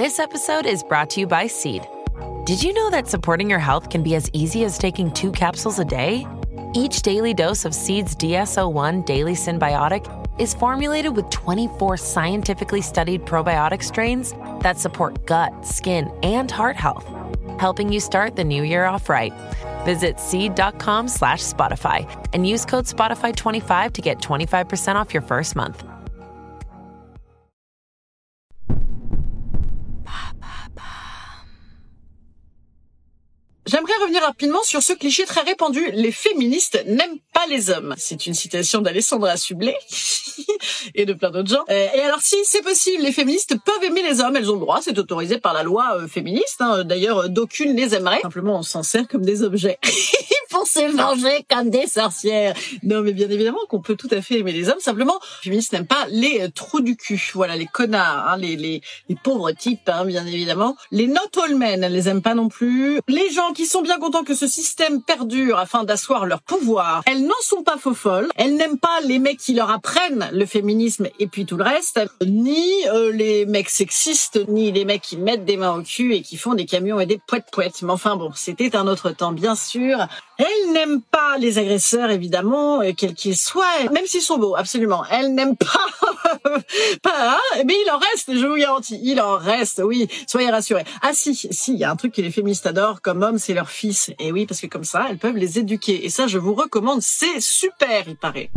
This episode is brought to you by Seed. Did you know that supporting your health can be as easy as taking two capsules a day? Each daily dose of Seed's DSO1 Daily Symbiotic is formulated with 24 scientifically studied probiotic strains that support gut, skin, and heart health, helping you start the new year off right. Visit seed.com slash Spotify and use code Spotify25 to get 25% off your first month. J'aimerais revenir rapidement sur ce cliché très répandu. Les féministes n'aiment pas les hommes. C'est une citation d'Alessandra Sublet et de plein d'autres gens. Euh, et alors si c'est possible, les féministes peuvent aimer les hommes. Elles ont le droit, c'est autorisé par la loi euh, féministe. Hein. D'ailleurs, d'aucune les aimerait. Simplement, on s'en sert comme des objets. pour se venger comme des sorcières. Non, mais bien évidemment qu'on peut tout à fait aimer les hommes. Simplement, les féministes n'aiment pas les euh, trous du cul. Voilà, les connards, hein, les, les, les pauvres types, hein, bien évidemment. Les not all men, elles les aiment pas non plus. Les gens qui sont bien contents que ce système perdure afin d'asseoir leur pouvoir. Elles n'en sont pas faux folles. Elles n'aiment pas les mecs qui leur apprennent le féminisme et puis tout le reste, ni euh, les mecs sexistes, ni les mecs qui mettent des mains au cul et qui font des camions et des poètes poètes. Mais enfin bon, c'était un autre temps, bien sûr. Elle n'aime pas les agresseurs, évidemment, euh, quels qu'ils soient, même s'ils sont beaux, absolument. Elle n'aime pas, pas, hein, mais il en reste, je vous garantis, il en reste, oui, soyez rassurés. Ah si, si, il y a un truc que les féministes adorent comme hommes, c'est leurs fils. Et oui, parce que comme ça, elles peuvent les éduquer. Et ça, je vous recommande, c'est super, il paraît.